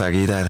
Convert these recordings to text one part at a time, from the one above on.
Aguilar.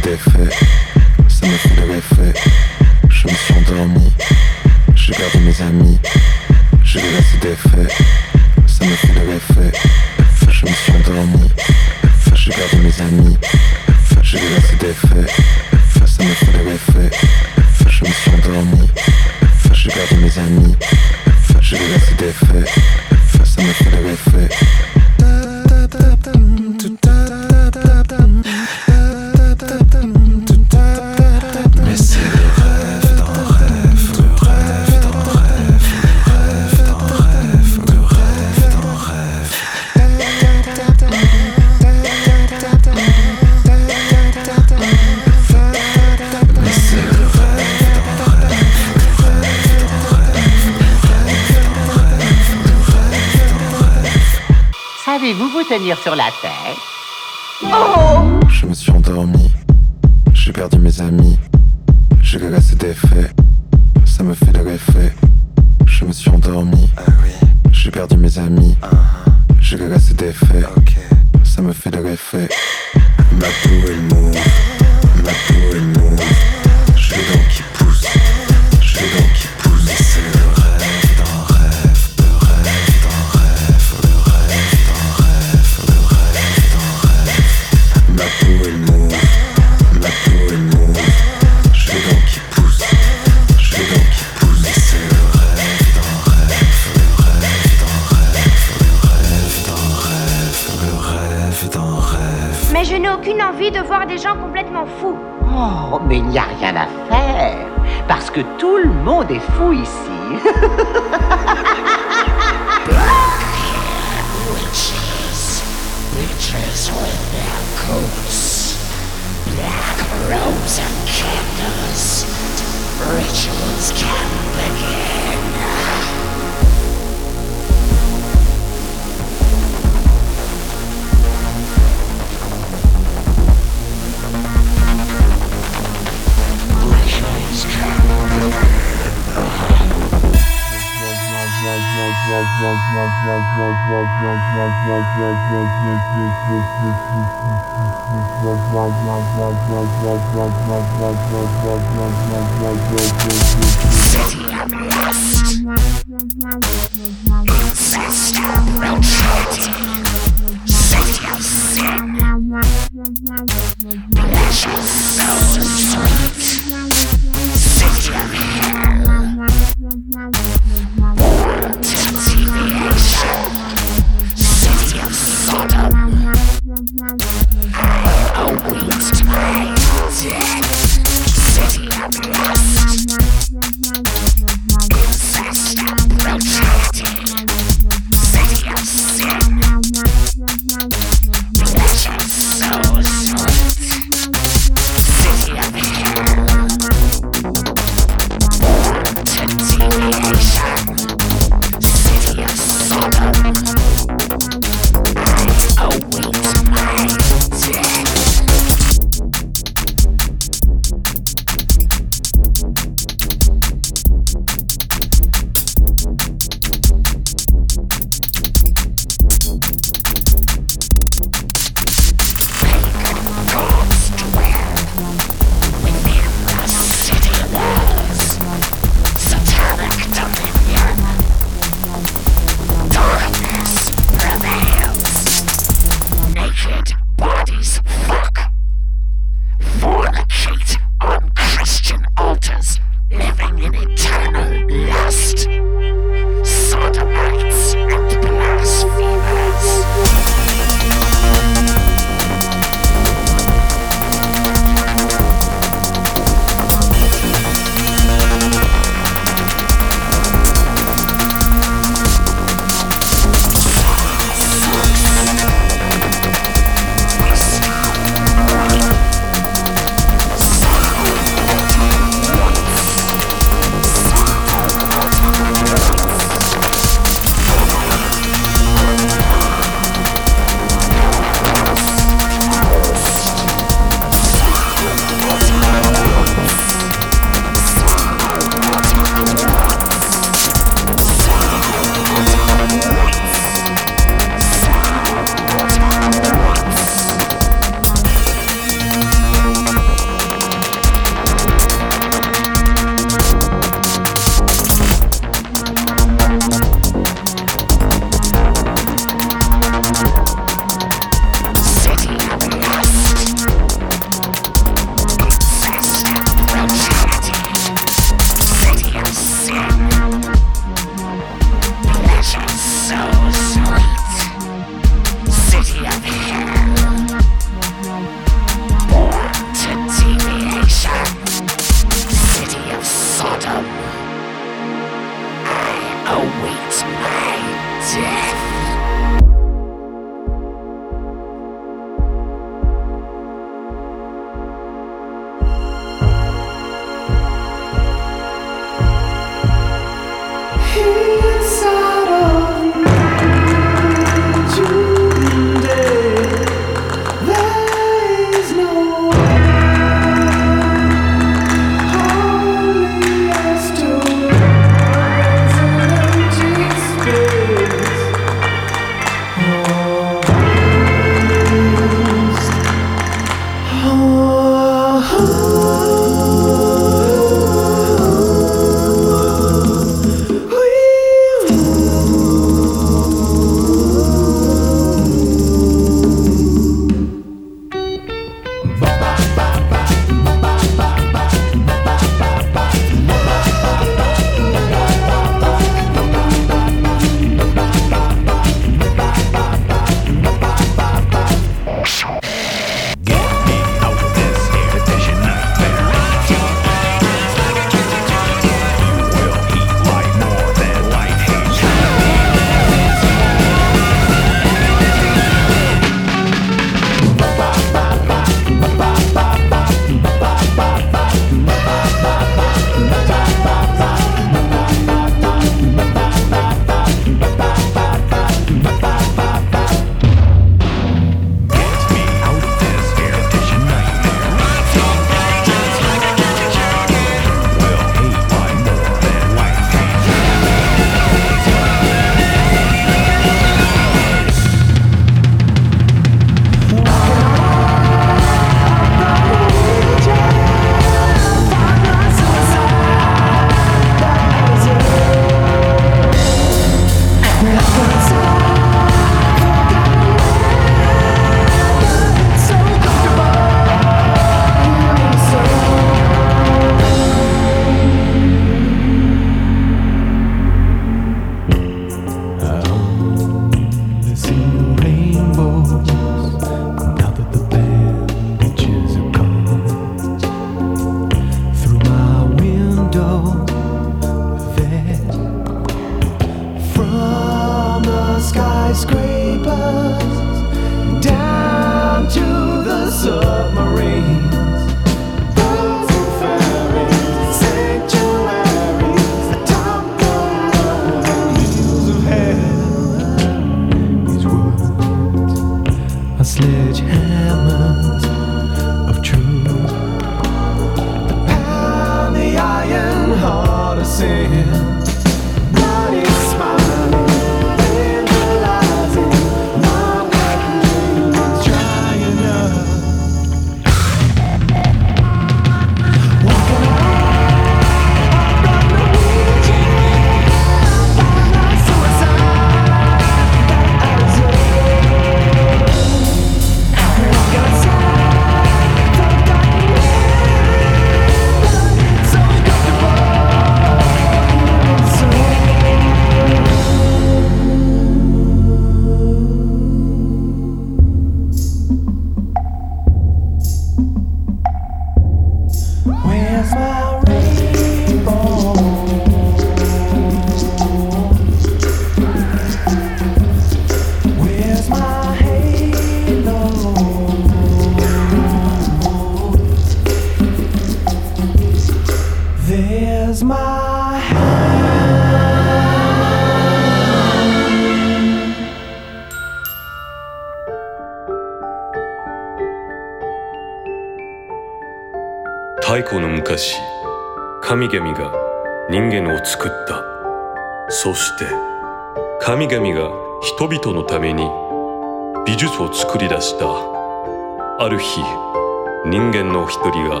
一人が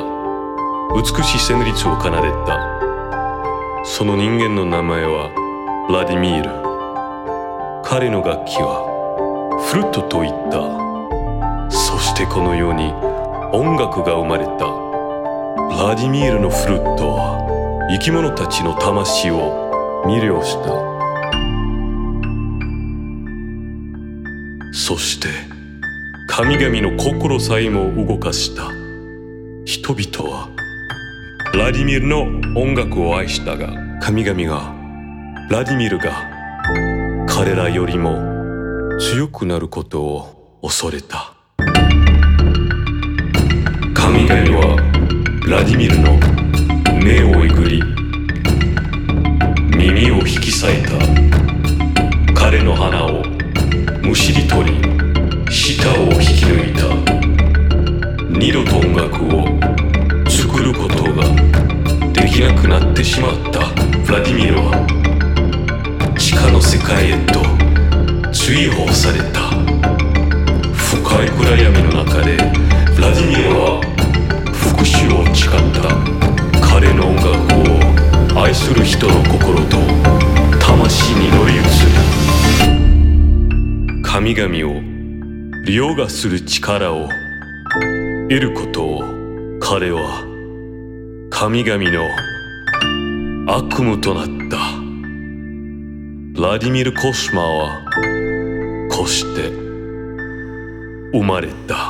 美しい旋律を奏でた。その人間の名前はブラディミール。彼の楽器はフルートと言った。そしてこのように音楽が生まれた。ブラディミールのフルートは生き物たちの魂を魅了した。そして神々の心さえも動かした。人々は。ラディミルの音楽を愛したが神々がラディミルが彼らよりも強くなることを恐れた。神々はラディミルの目をえぐり耳を引き裂いた。彼の鼻をむしり取り舌を引き抜いた。二度と音楽を作ることができなくなってしまったブラディミルは地下の世界へと追放された。深い暗闇の中でブラディミルは復讐を誓った。彼の音楽を愛する人の心と魂に乗り移る。神々を凌駕する力を得ることを彼は神々の悪夢となった。ラディミル・コシマはこうして生まれた。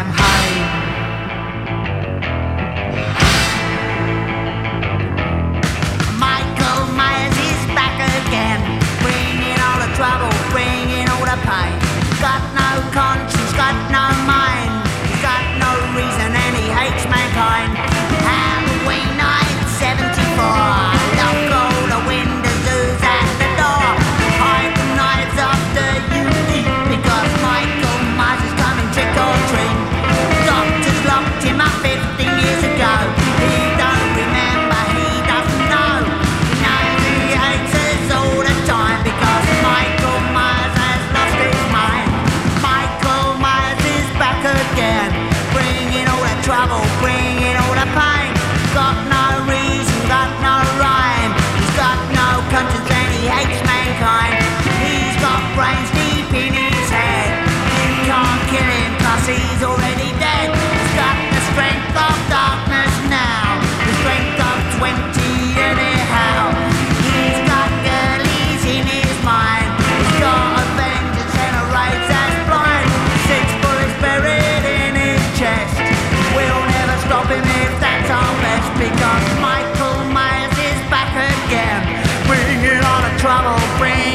am high. trouble brings.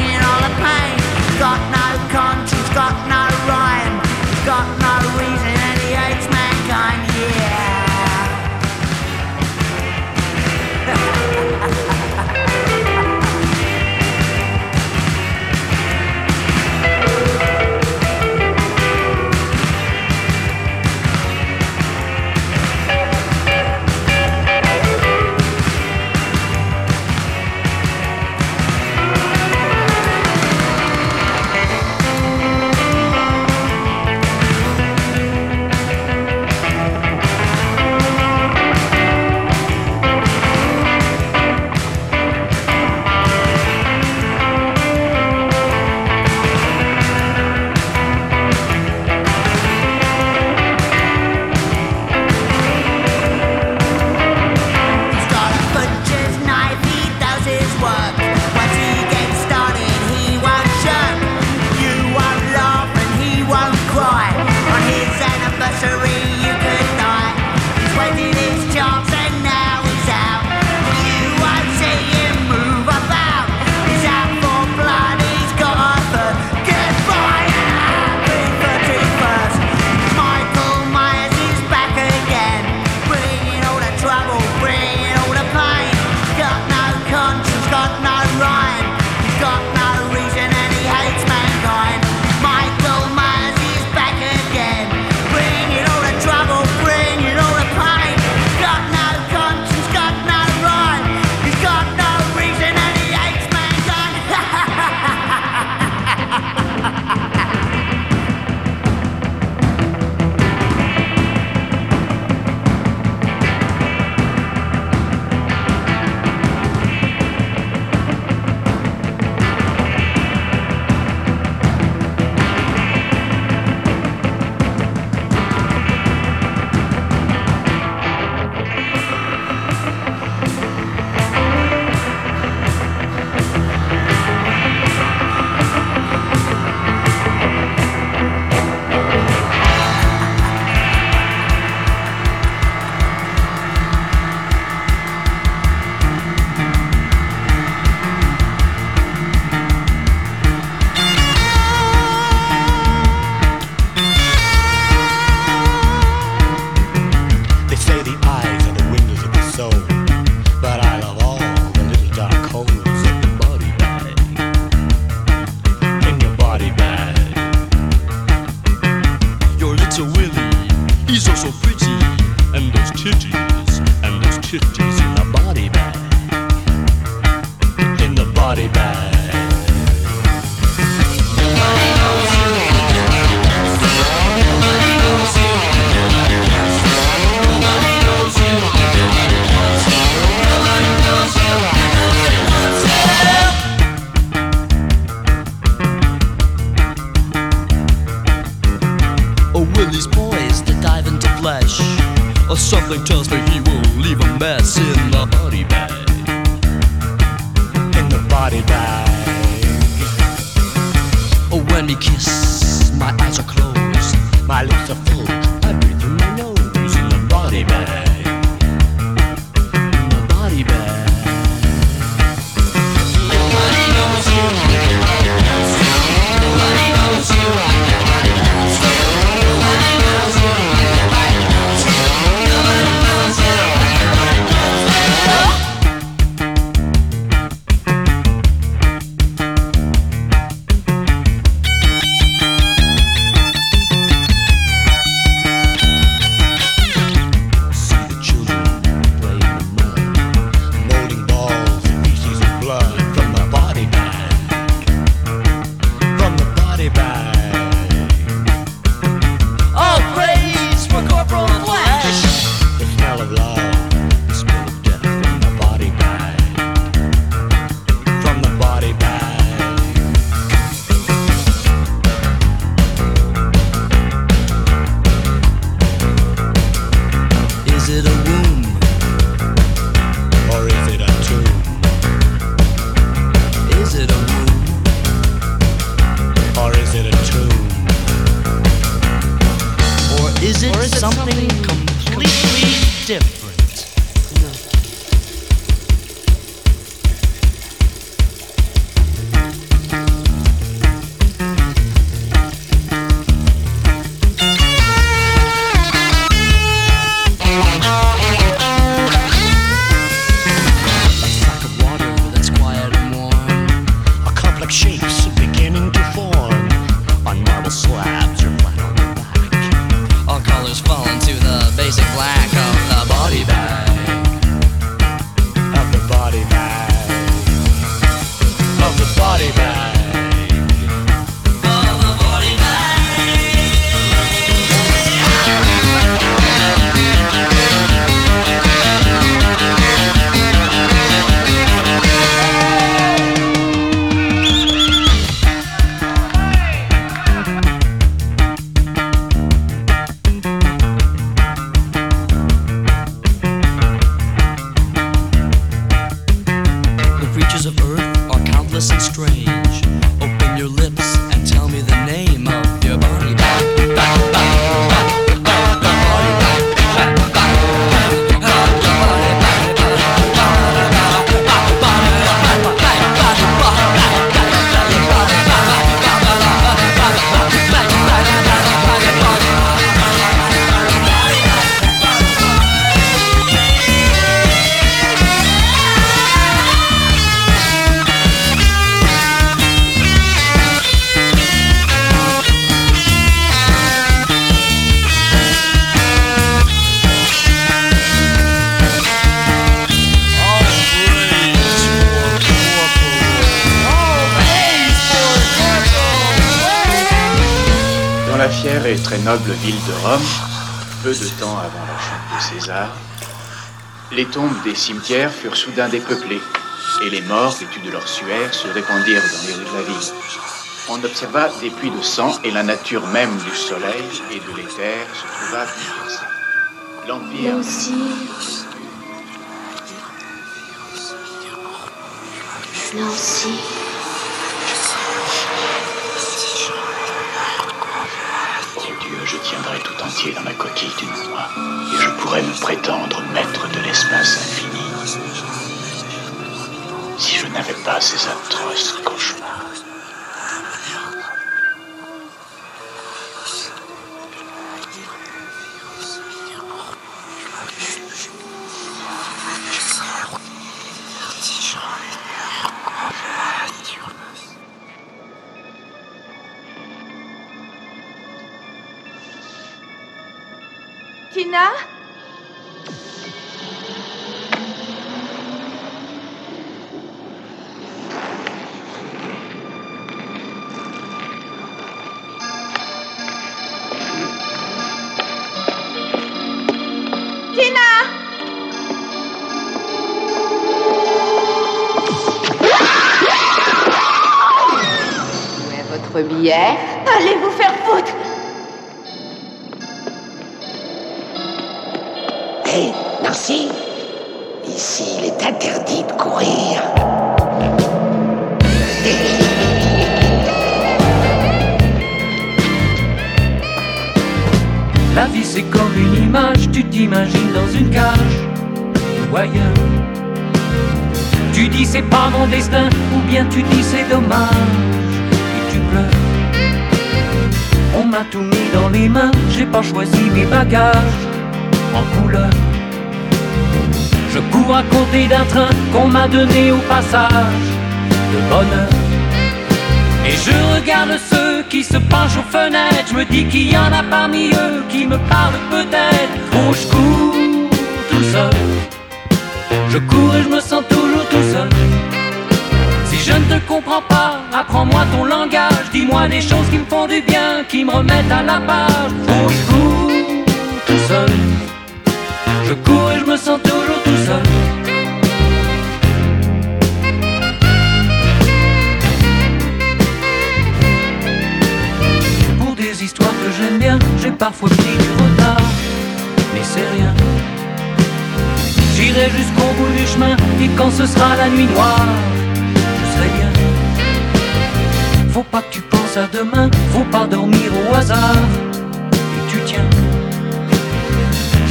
Des cimetières furent soudain dépeuplées, et les morts, vêtus de leur suaire, se répandirent dans les rues de la ville. On observa des pluies de sang, et la nature même du soleil et de l'éther se trouva bouleversée. L'Empire... Aussi. Je n'avais pas de bonheur. Et je regarde ceux qui se penchent aux fenêtres. Je me dis qu'il y en a parmi eux qui me parlent peut-être. Oh, je cours tout seul. Je cours et je me sens toujours tout seul. Si je ne te comprends pas, apprends-moi ton langage. Dis-moi des choses qui me font du bien, qui me remettent à la page. Oh, je cours tout seul. Je cours et je me sens toujours tout seul. Parfois pris du retard, mais c'est rien. J'irai jusqu'au bout du chemin et quand ce sera la nuit noire, je serai bien. Faut pas que tu penses à demain, faut pas dormir au hasard, et tu tiens.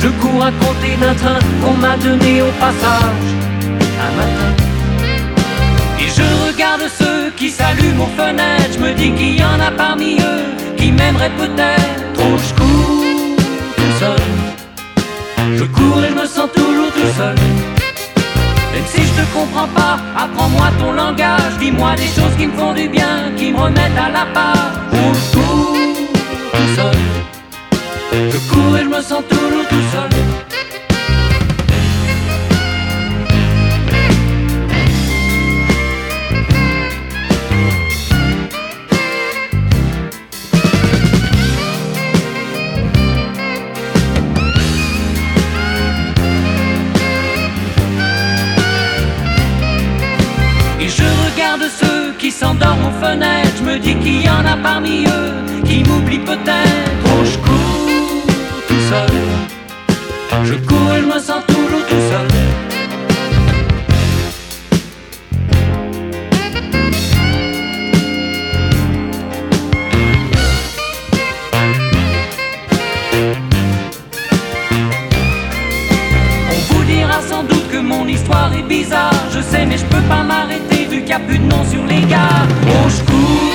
Je cours à côté d'un train qu'on m'a donné au passage un matin. Et je regarde ceux qui s'allument aux fenêtres. Je me dis qu'il y en a parmi eux qui m'aimeraient peut-être. Je cours et je me sens toujours tout seul. Même si je te comprends pas, apprends-moi ton langage. Dis-moi des choses qui me font du bien, qui me remettent à la. Oh, je cours tout seul. Je cours et je me sens toujours tout seul. qui s'endort aux fenêtres. Je me dis qu'il y en a parmi eux qui m'oublient peut-être. Oh, je cours tout seul. Je cours et je me sens toujours tout seul. On vous dira sans doute que mon histoire est bizarre mais je peux pas m'arrêter vu qu'il n'y a plus de nom sur les gars. Oh, je cours.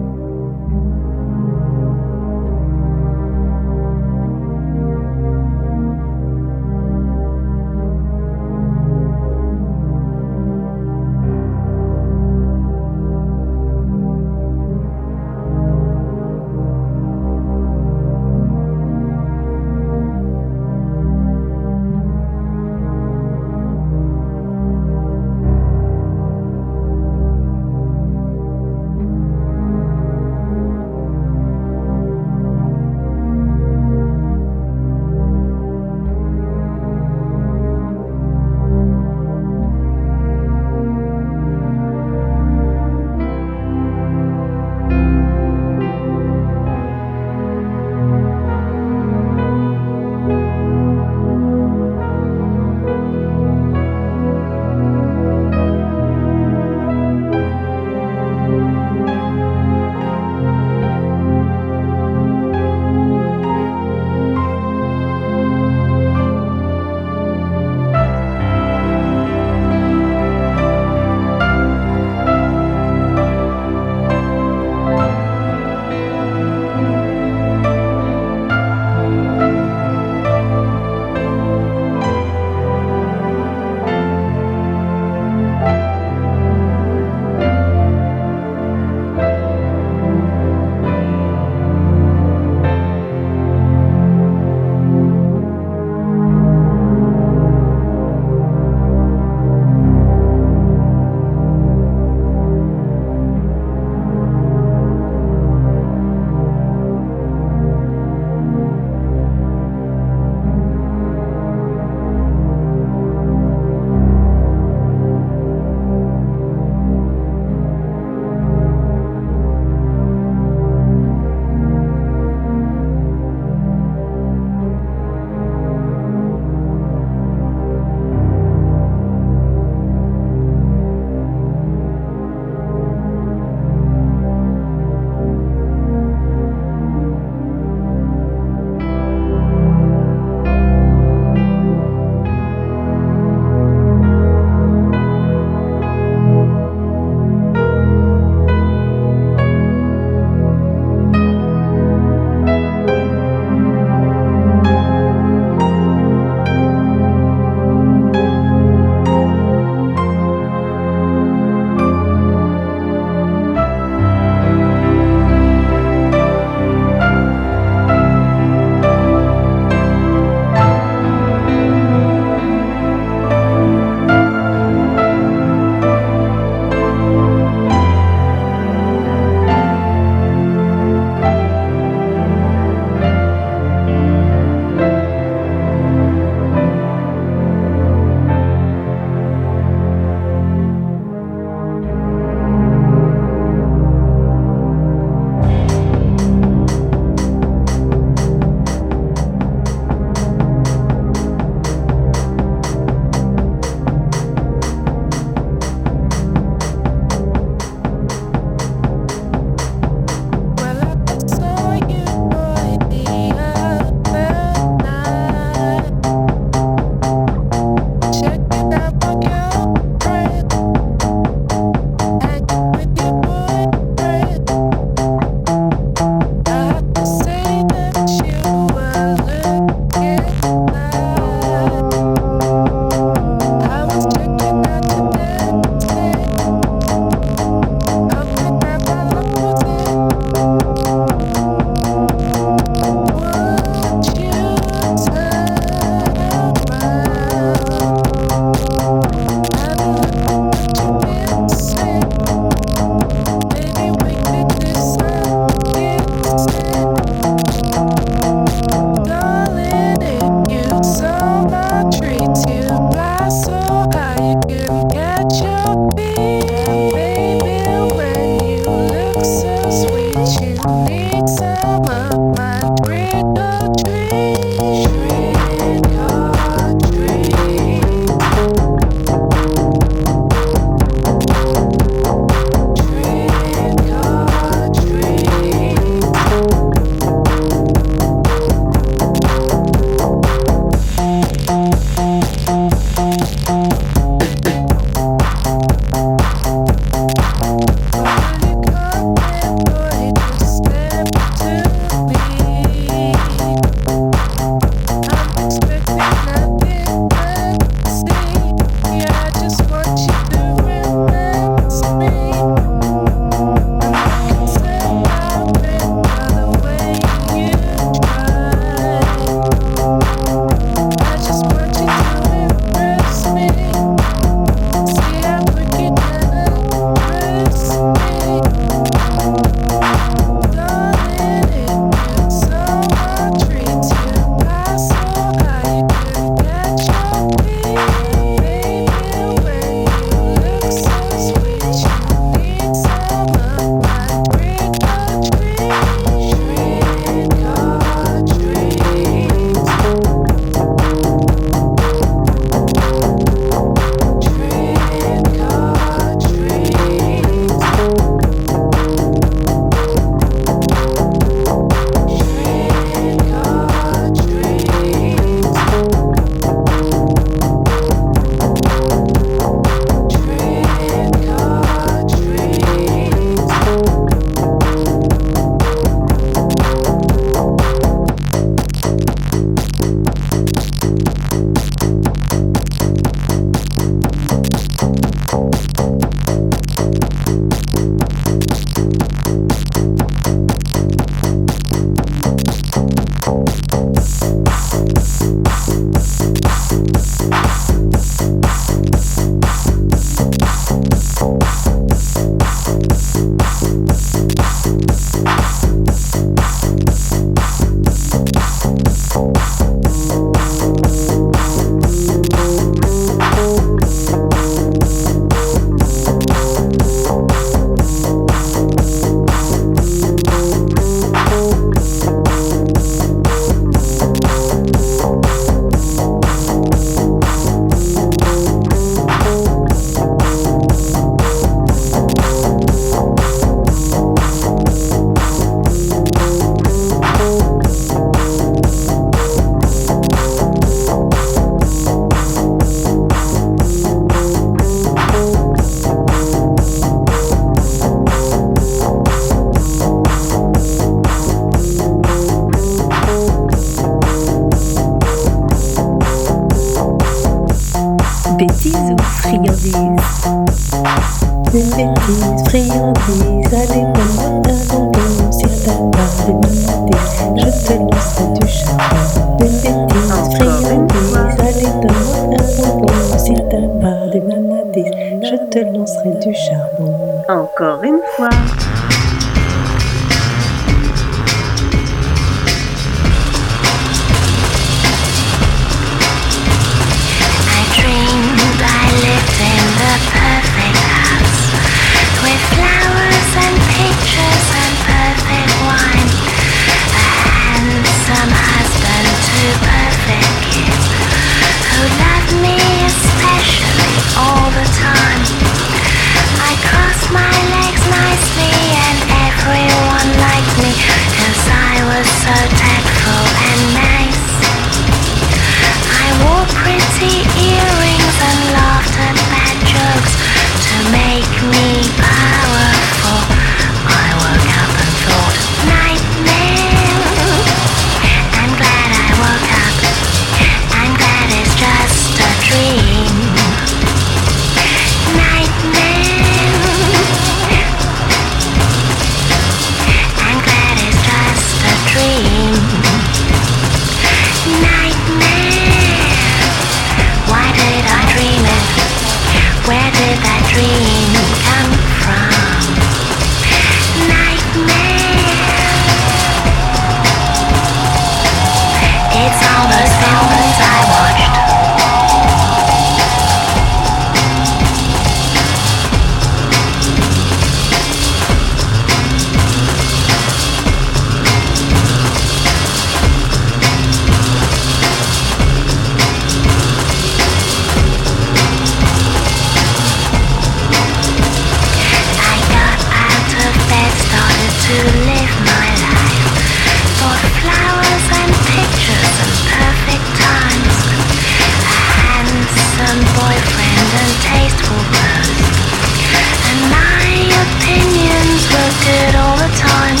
And my opinions were good all the time.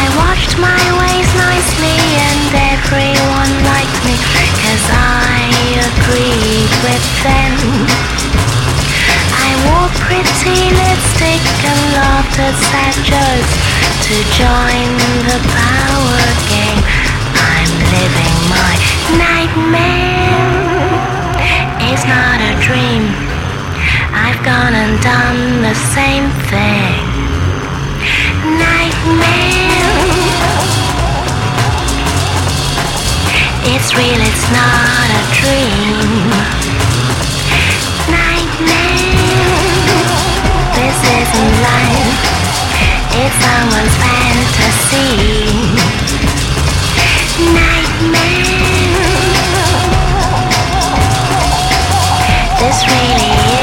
I washed my ways nicely and everyone liked I agreed with them. I wore pretty lipstick and laughed at sad jokes. To join the power game, I'm living my nightmare. It's not a dream. I've gone and done the same thing. Nightmare. It's real, it's not a dream. Nightmare. This isn't life. It's someone's fantasy. Nightmare. This really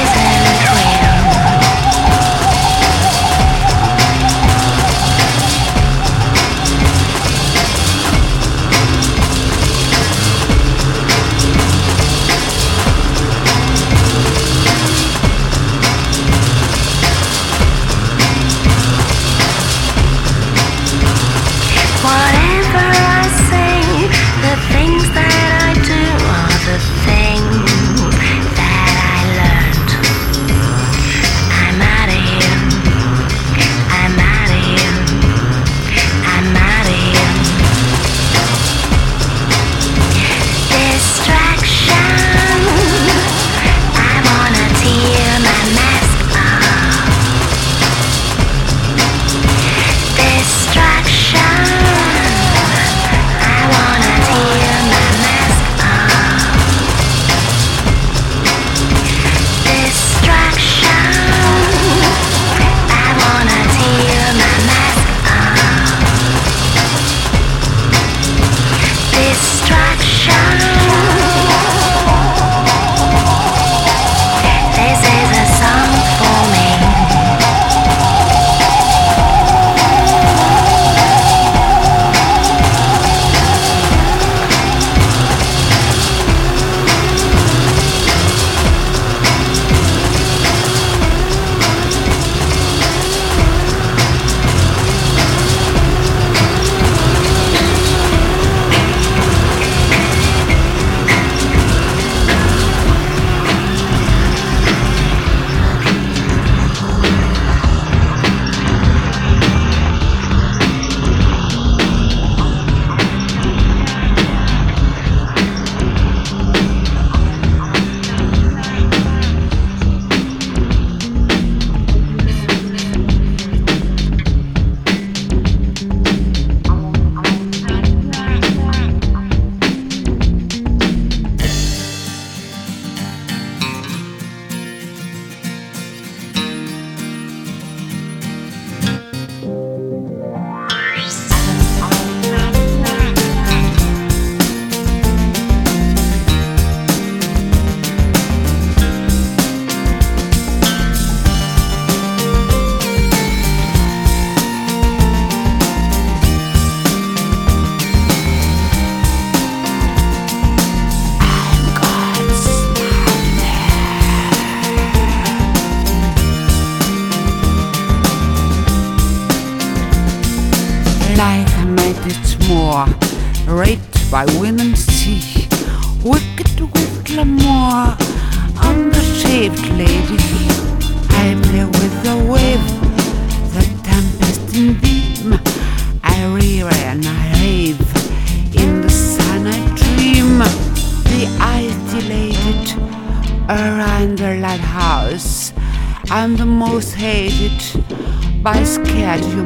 idade de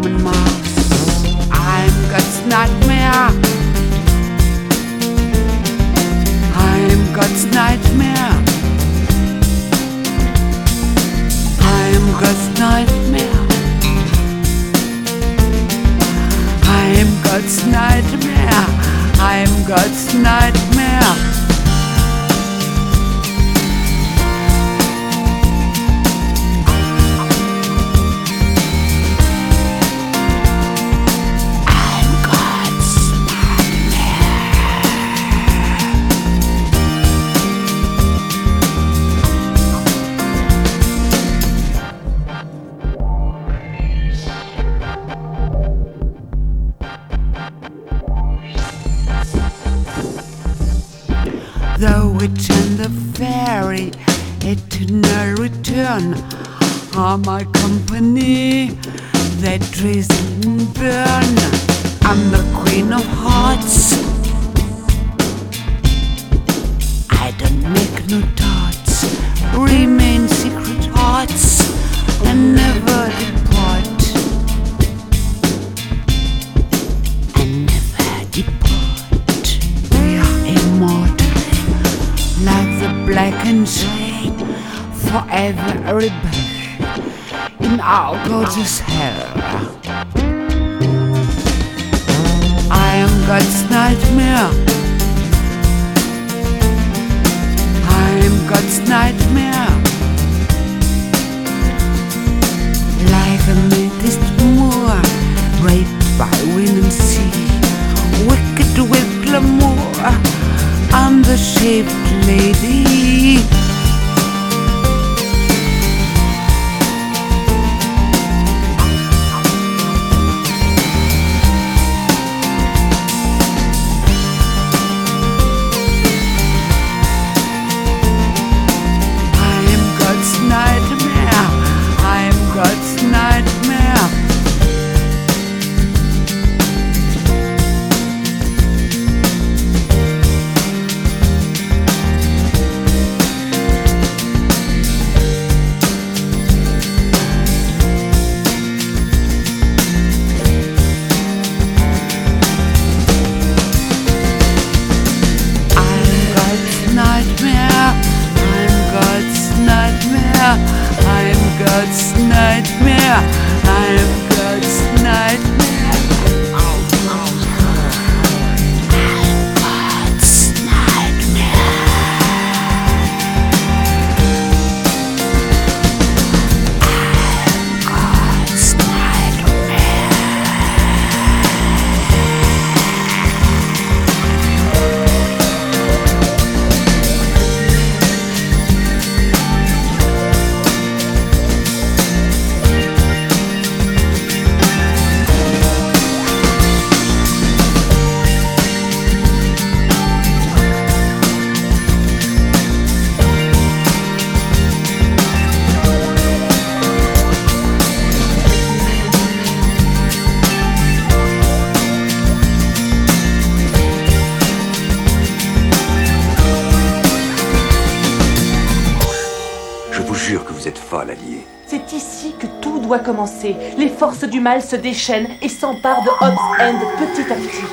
Les forces du mal se déchaînent et s'emparent de Hobbs End petit à petit,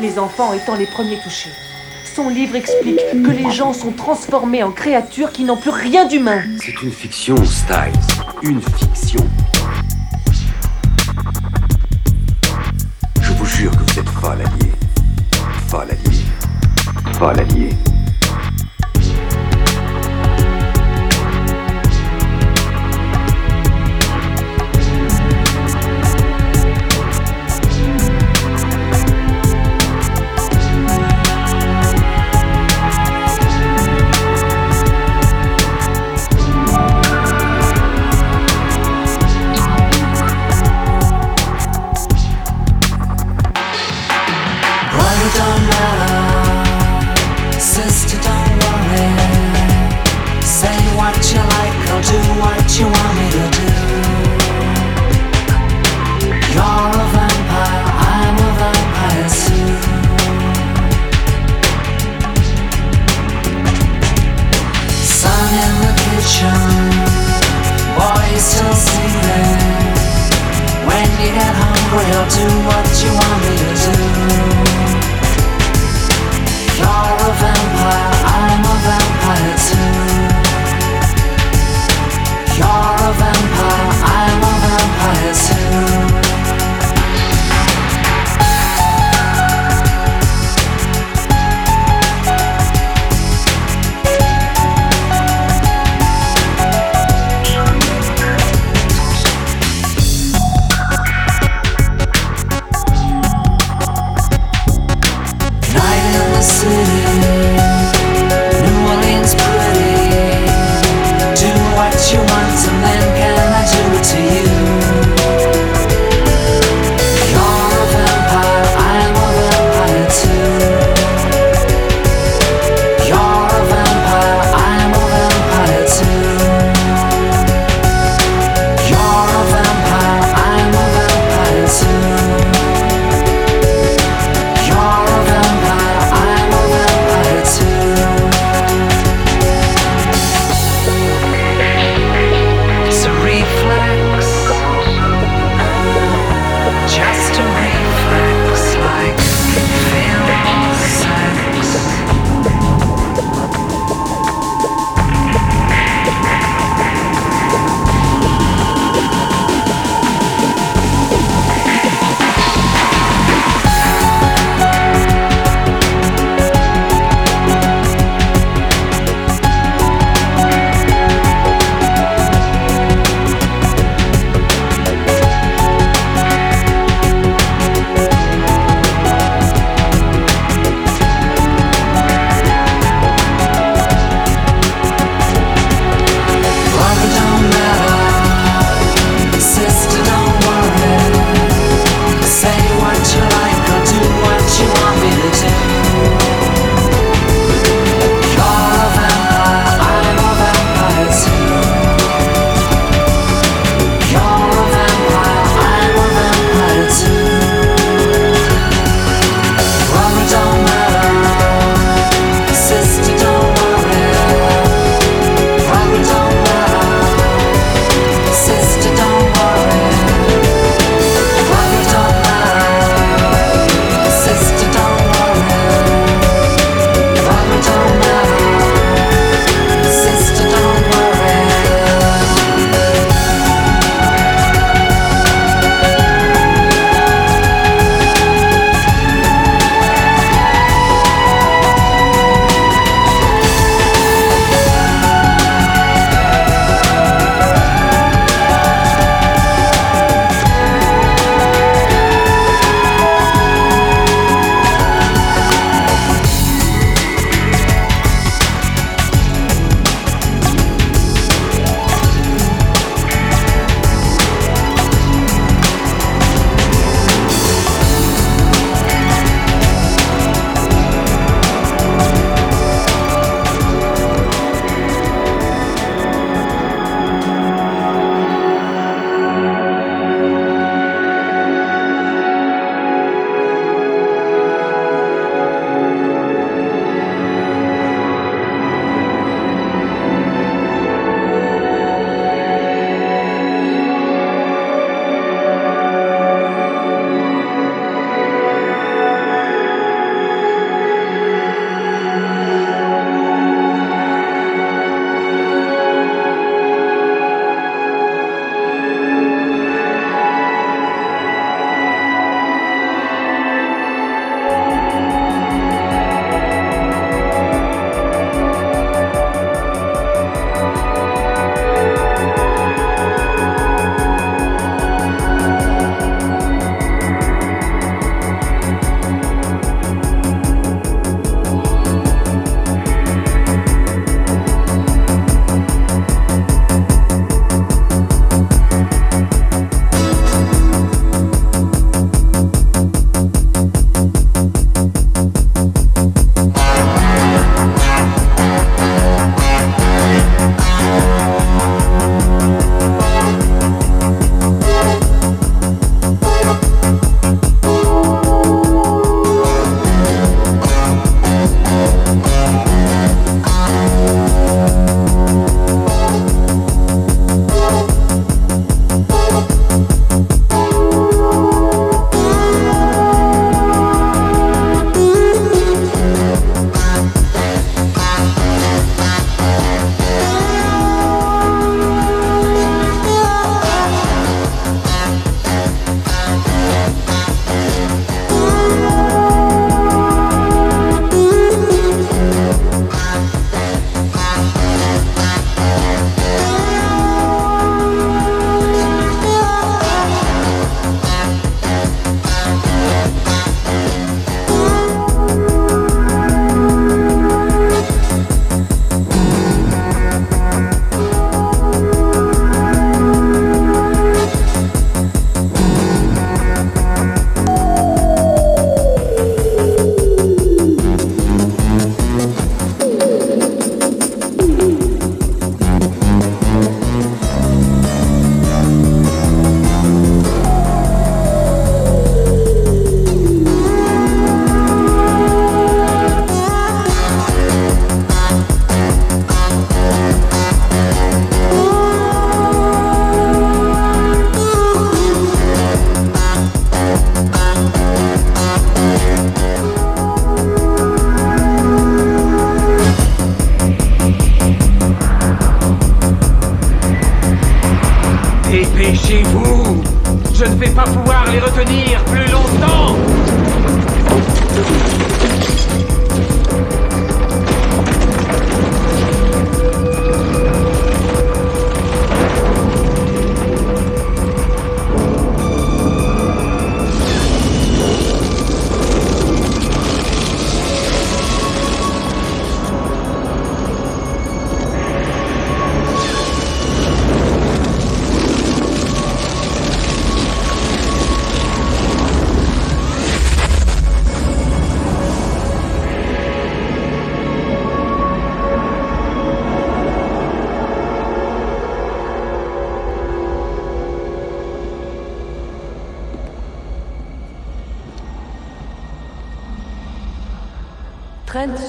les enfants étant les premiers touchés. Son livre explique que les gens sont transformés en créatures qui n'ont plus rien d'humain. C'est une fiction, Styles. Une fiction. Je vous jure que vous êtes folle alliée. Folle alliée. Folle alliée.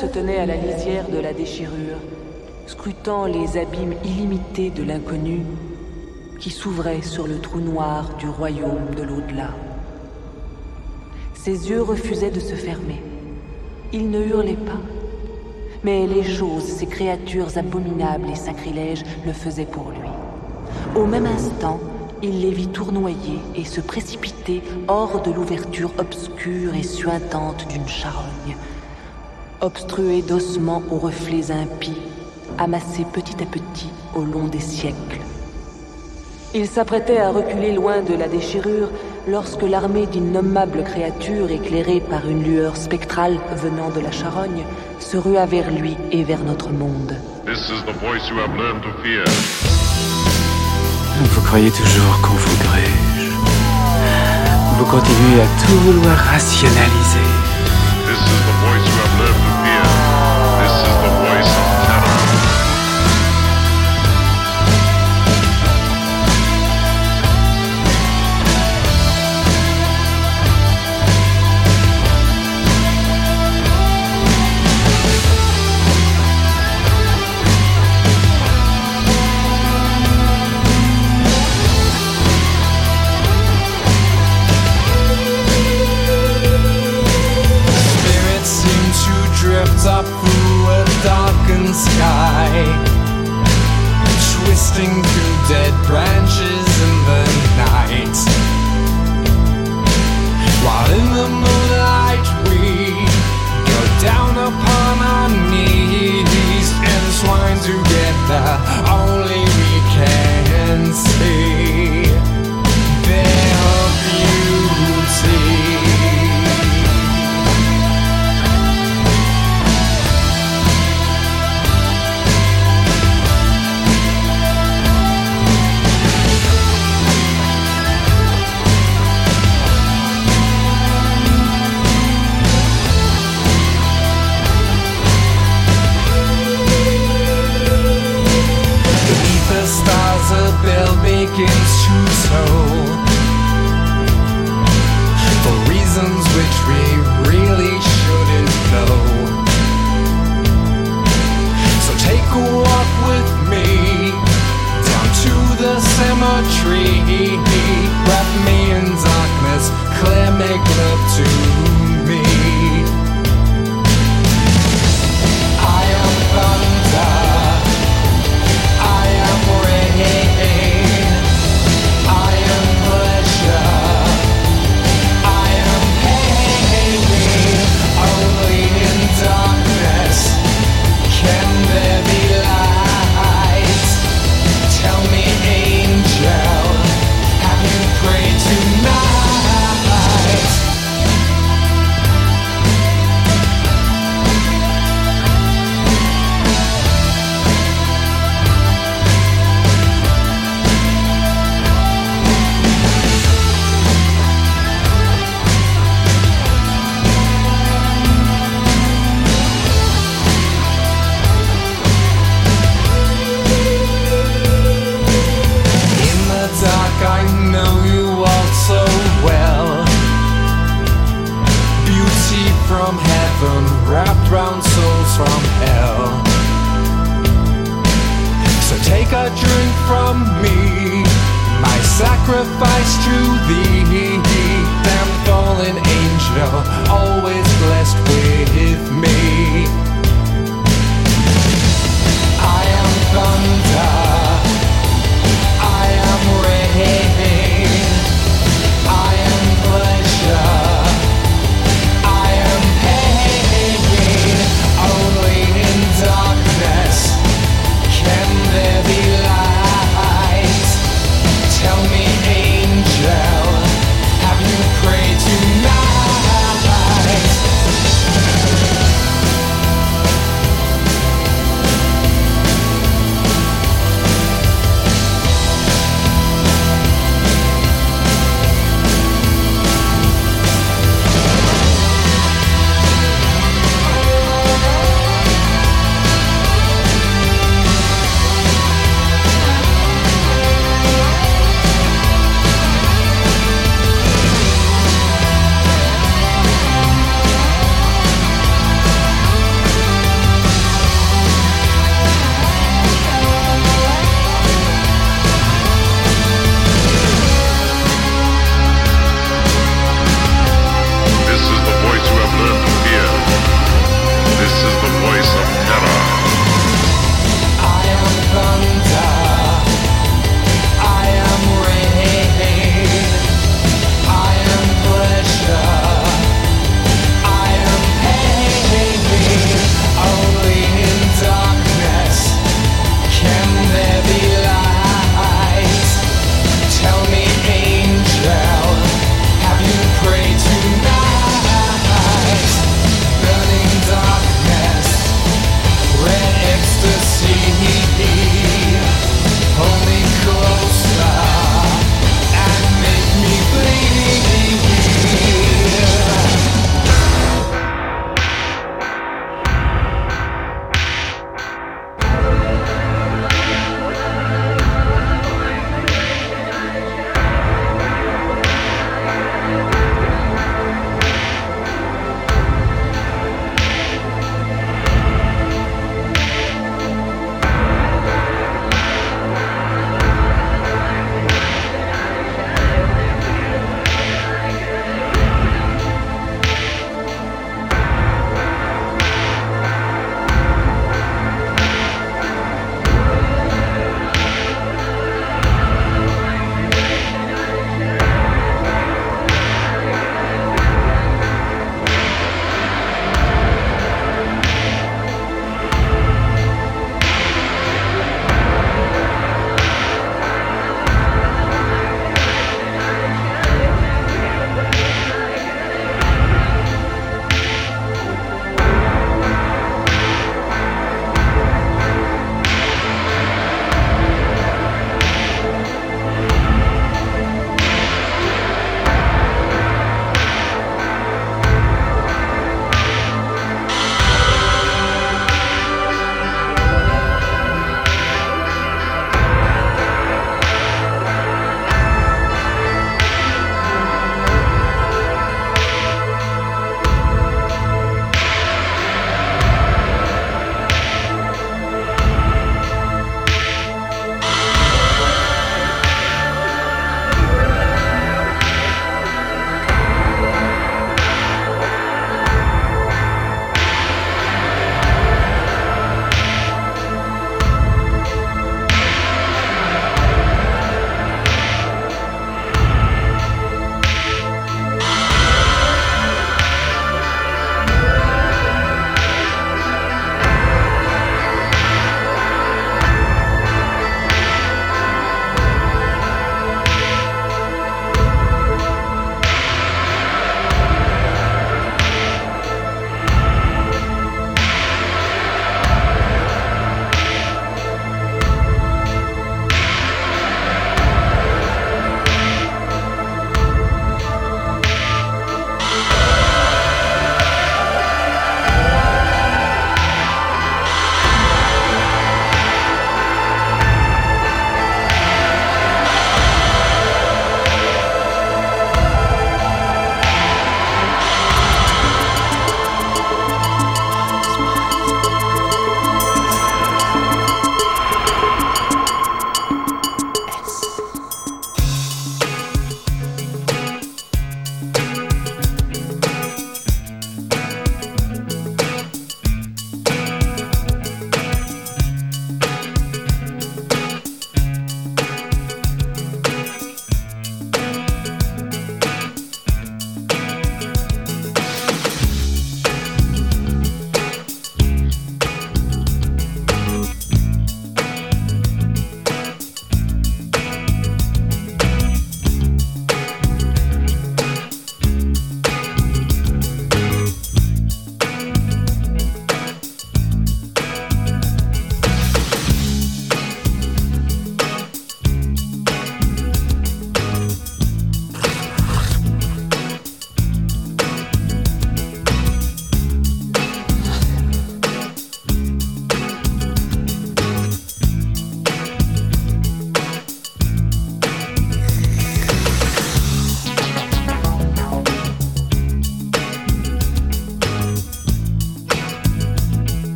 Se tenait à la lisière de la déchirure, scrutant les abîmes illimités de l'inconnu qui s'ouvraient sur le trou noir du royaume de l'au-delà. Ses yeux refusaient de se fermer. Il ne hurlait pas, mais les choses, ces créatures abominables et sacrilèges, le faisaient pour lui. Au même instant, il les vit tournoyer et se précipiter hors de l'ouverture obscure et suintante d'une charogne, obstruée d'ossements aux reflets impies, amassés petit à petit au long des siècles. Il s'apprêtait à reculer loin de la déchirure lorsque l'armée d'innommables créatures éclairées par une lueur spectrale venant de la charogne se rua vers lui et vers notre monde. This is the voice you have learned to fear. Vous croyez toujours qu'on vous grège. Vous continuez à tout vouloir rationaliser. This is the voice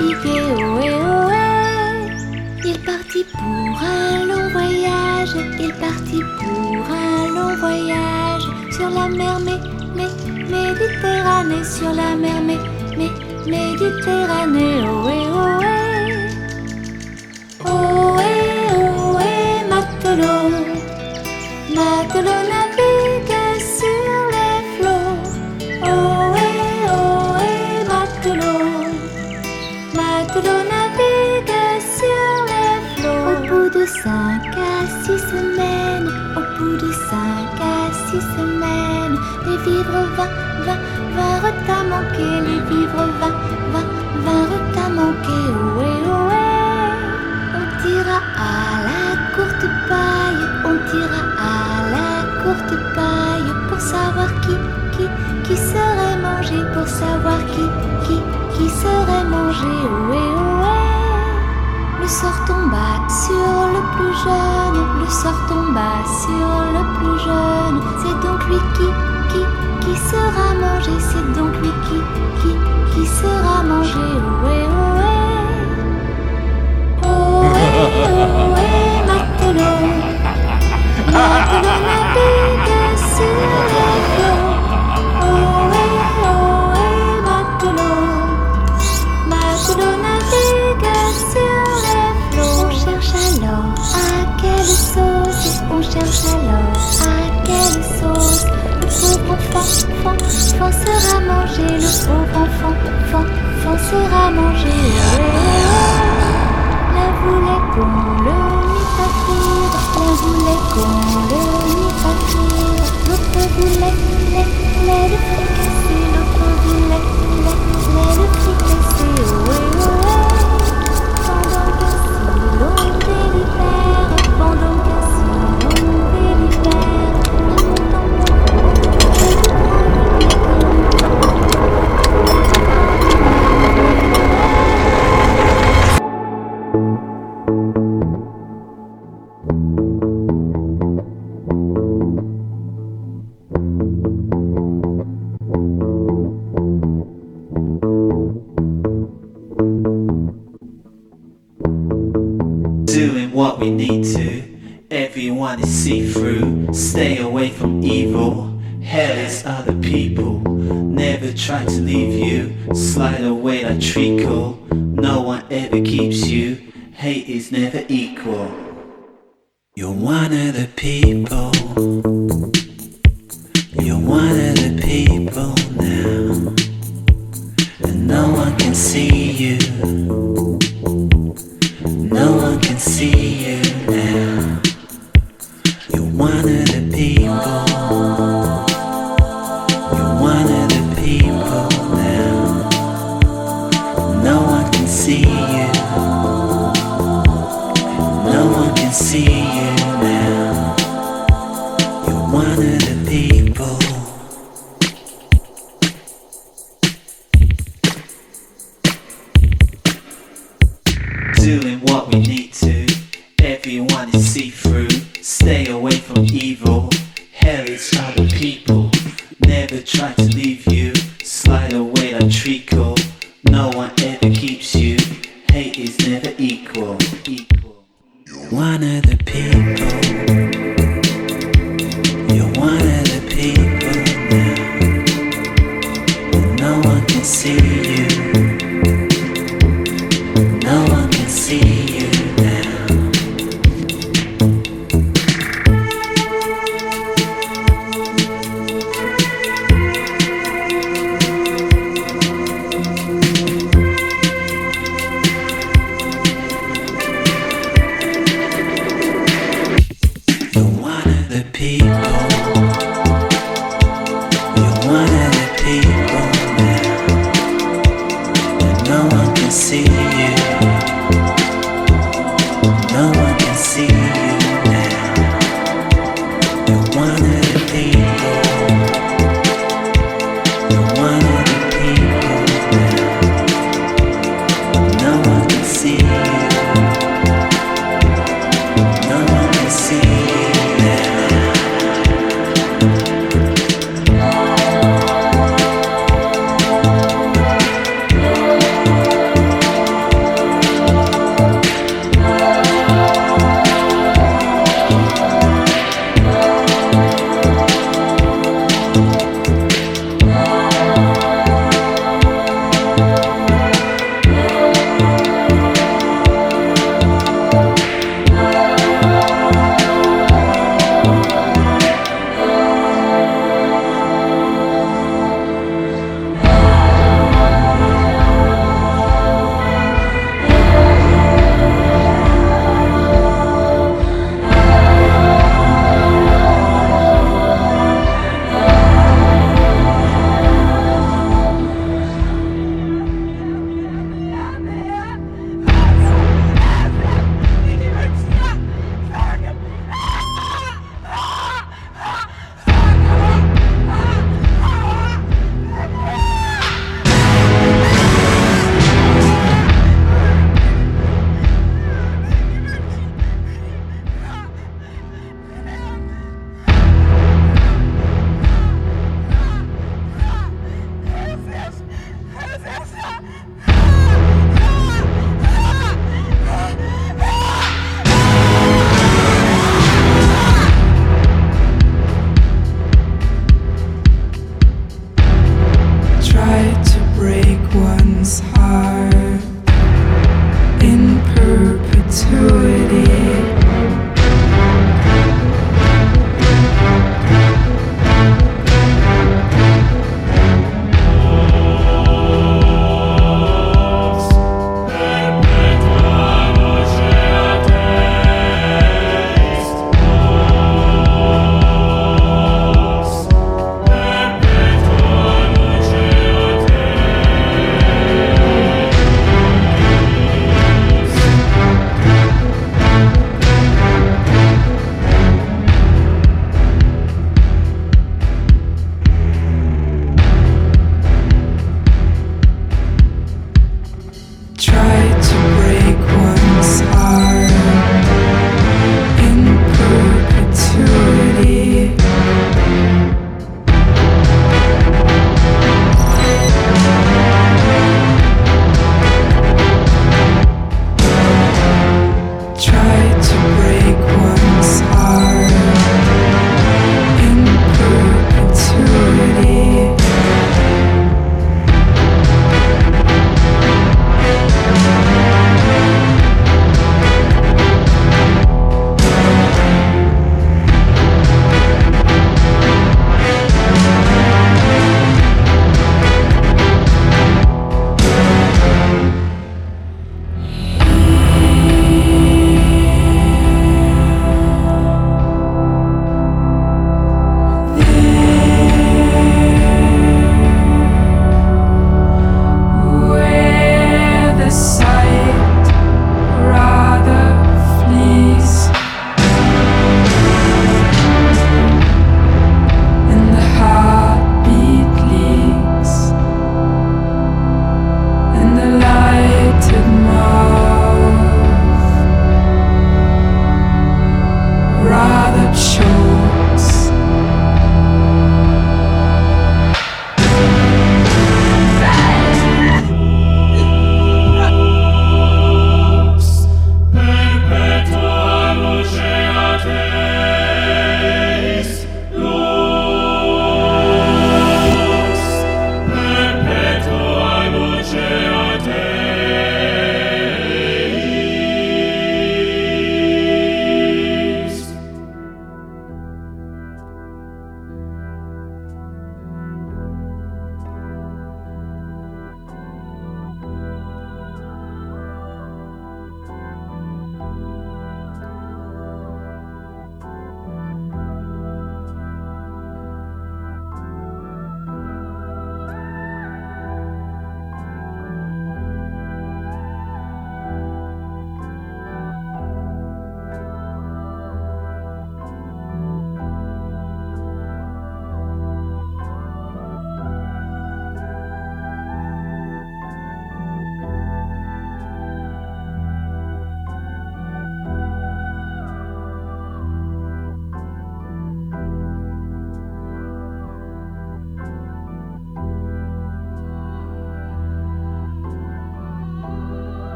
begin.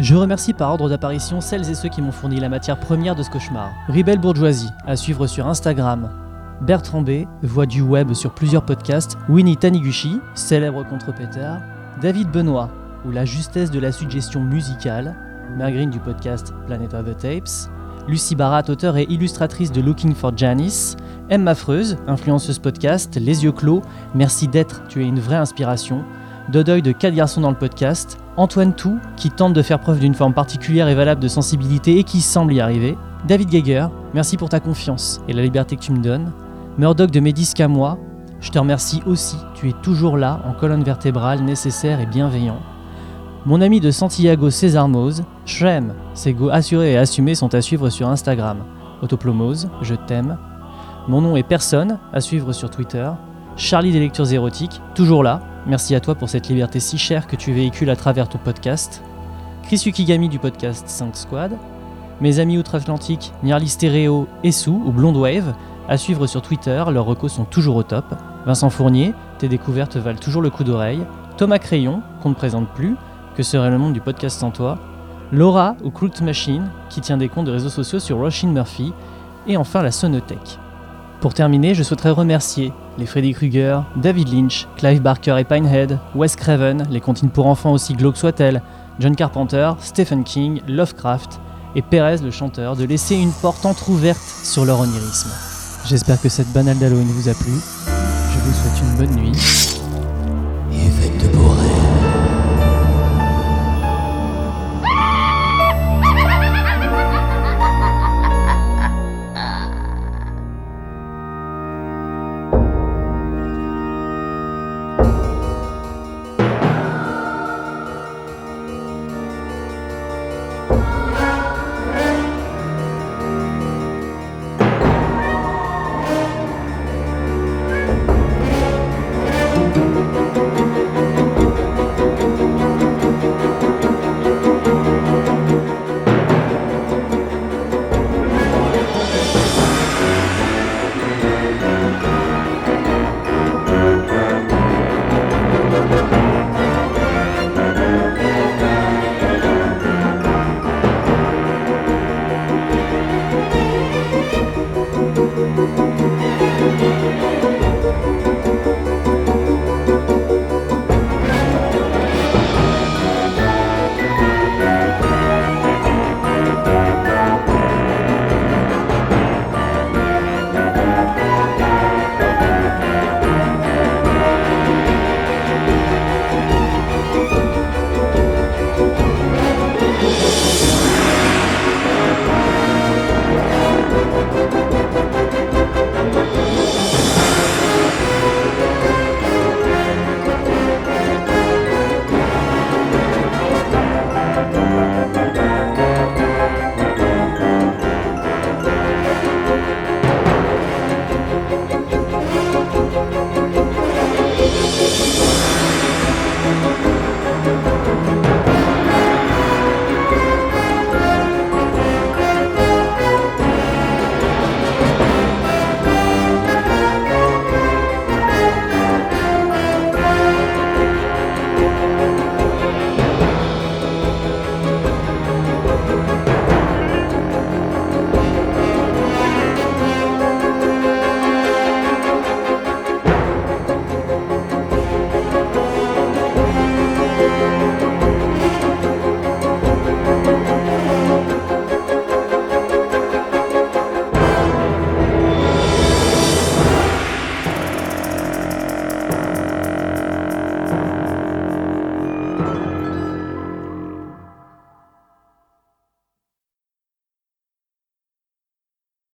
Je remercie par ordre d'apparition celles et ceux qui m'ont fourni la matière première de ce cauchemar. Ribelle Bourgeoisie, à suivre sur Instagram. Bertrand B, voix du web sur plusieurs podcasts. Winnie Taniguchi, célèbre contrepétard. David Benoît, ou la justesse de la suggestion musicale. Mergreen du podcast Planet of the Tapes. Lucie Barat, auteure et illustratrice de Looking for Janice. Emma Freuse, influenceuse podcast, Les yeux clos. Merci d'être, tu es une vraie inspiration. Dodoy de 4 garçons dans le podcast. Antoine Tout, qui tente de faire preuve d'une forme particulière et valable de sensibilité et qui semble y arriver. David Geiger, merci pour ta confiance et la liberté que tu me donnes. Murdoch de Médis moi, je te remercie aussi, tu es toujours là, en colonne vertébrale, nécessaire et bienveillant. Mon ami de Santiago César Mose, Shrem, ses go assurés et assumés sont à suivre sur Instagram. Autoplomose, je t'aime. Mon nom est Personne, à suivre sur Twitter. Charlie des lectures érotiques, toujours là. Merci à toi pour cette liberté si chère que tu véhicules à travers ton podcast. Chris Yukigami du podcast 5 Squad. Mes amis outre-Atlantique, Nierly Stereo et Sou ou Blonde Wave, à suivre sur Twitter, leurs recos sont toujours au top. Vincent Fournier, tes découvertes valent toujours le coup d'oreille. Thomas Crayon, qu'on ne présente plus, que serait le monde du podcast sans toi. Laura ou Crooked Machine, qui tient des comptes de réseaux sociaux sur Roshin Murphy. Et enfin la Sonothèque. Pour terminer, je souhaiterais remercier les Freddy Krueger, David Lynch, Clive Barker et Pinehead, Wes Craven, les comptines pour enfants aussi glauques soient-elles, John Carpenter, Stephen King, Lovecraft et Perez le chanteur de laisser une porte entr'ouverte sur leur onirisme. J'espère que cette banale d'Halloween vous a plu. Je vous souhaite une bonne nuit.